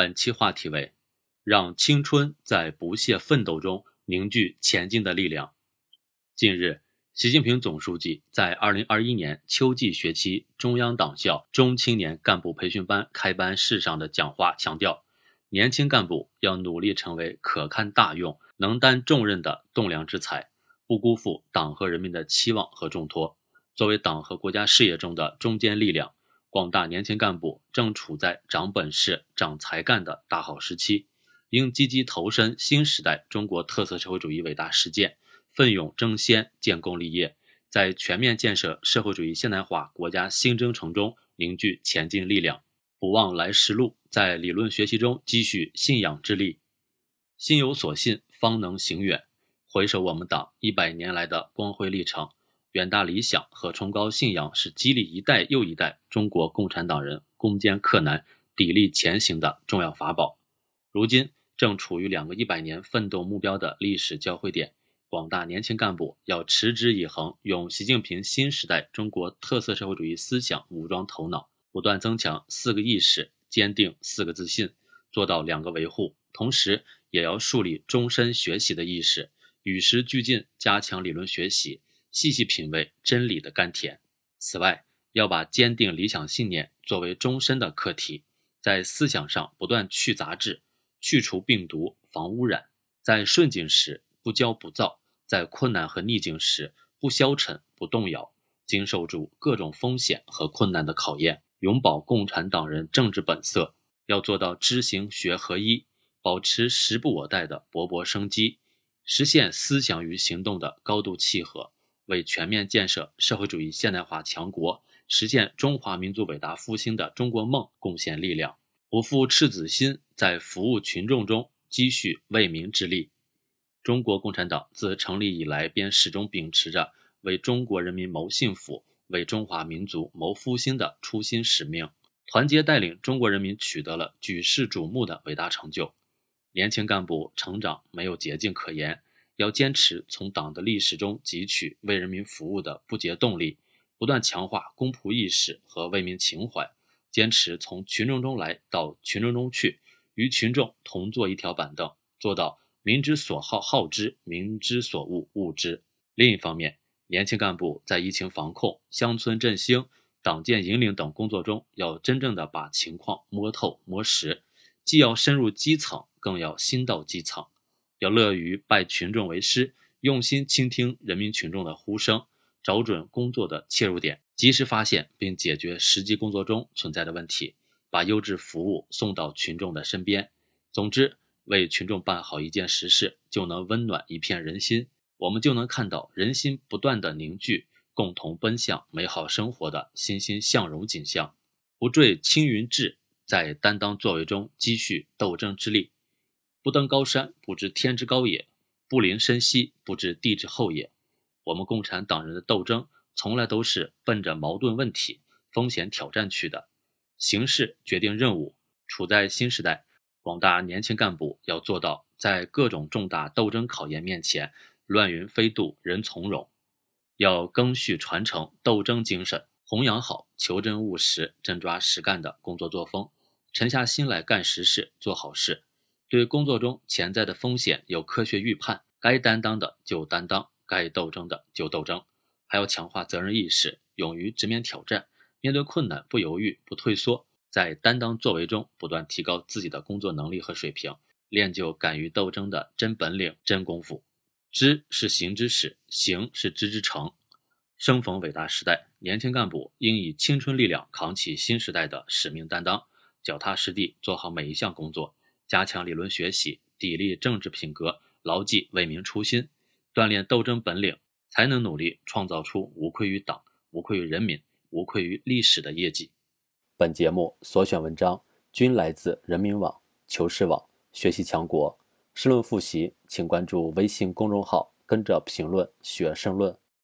本期话题为“让青春在不懈奋斗中凝聚前进的力量”。近日，习近平总书记在2021年秋季学期中央党校中青年干部培训班开班式上的讲话强调，年轻干部要努力成为可堪大用、能担重任的栋梁之才，不辜负党和人民的期望和重托。作为党和国家事业中的中坚力量。广大年轻干部正处在长本事、长才干的大好时期，应积极投身新时代中国特色社会主义伟大实践，奋勇争先、建功立业，在全面建设社会主义现代化国家新征程中凝聚前进力量，不忘来时路，在理论学习中积蓄信仰之力。心有所信，方能行远。回首我们党一百年来的光辉历程。远大理想和崇高信仰是激励一代又一代中国共产党人攻坚克难、砥砺前行的重要法宝。如今正处于两个一百年奋斗目标的历史交汇点，广大年轻干部要持之以恒，用习近平新时代中国特色社会主义思想武装头脑，不断增强四个意识，坚定四个自信，做到两个维护。同时，也要树立终身学习的意识，与时俱进，加强理论学习。细细品味真理的甘甜。此外，要把坚定理想信念作为终身的课题，在思想上不断去杂质、去除病毒、防污染，在顺境时不骄不躁，在困难和逆境时不消沉、不动摇，经受住各种风险和困难的考验，永葆共产党人政治本色。要做到知行学合一，保持时不我待的勃勃生机，实现思想与行动的高度契合。为全面建设社会主义现代化强国、实现中华民族伟大复兴的中国梦贡献力量，不负赤子心，在服务群众中积蓄为民之力。中国共产党自成立以来便始终秉持着为中国人民谋幸福、为中华民族谋复兴的初心使命，团结带领中国人民取得了举世瞩目的伟大成就。年轻干部成长没有捷径可言。要坚持从党的历史中汲取为人民服务的不竭动力，不断强化公仆意识和为民情怀，坚持从群众中来到群众中去，与群众同坐一条板凳，做到民之所好好之，民之所恶恶之。另一方面，年轻干部在疫情防控、乡村振兴、党建引领等工作中，要真正的把情况摸透摸实，既要深入基层，更要心到基层。要乐于拜群众为师，用心倾听人民群众的呼声，找准工作的切入点，及时发现并解决实际工作中存在的问题，把优质服务送到群众的身边。总之，为群众办好一件实事，就能温暖一片人心，我们就能看到人心不断的凝聚，共同奔向美好生活的欣欣向荣景象。不坠青云志，在担当作为中积蓄斗争之力。不登高山，不知天之高也；不临深溪，不知地之厚也。我们共产党人的斗争，从来都是奔着矛盾问题、风险挑战去的。形势决定任务，处在新时代，广大年轻干部要做到，在各种重大斗争考验面前，乱云飞渡，人从容。要更续传承斗争精神，弘扬好求真务实、真抓实干的工作作风，沉下心来干实事、做好事。对工作中潜在的风险有科学预判，该担当的就担当，该斗争的就斗争，还要强化责任意识，勇于直面挑战，面对困难不犹豫不退缩，在担当作为中不断提高自己的工作能力和水平，练就敢于斗争的真本领、真功夫。知是行之始，行是知之成。生逢伟大时代，年轻干部应以青春力量扛起新时代的使命担当，脚踏实地做好每一项工作。加强理论学习，砥砺政治品格，牢记为民初心，锻炼斗争本领，才能努力创造出无愧于党、无愧于人民、无愧于历史的业绩。本节目所选文章均来自人民网、求是网、学习强国。申论复习，请关注微信公众号，跟着评论学申论。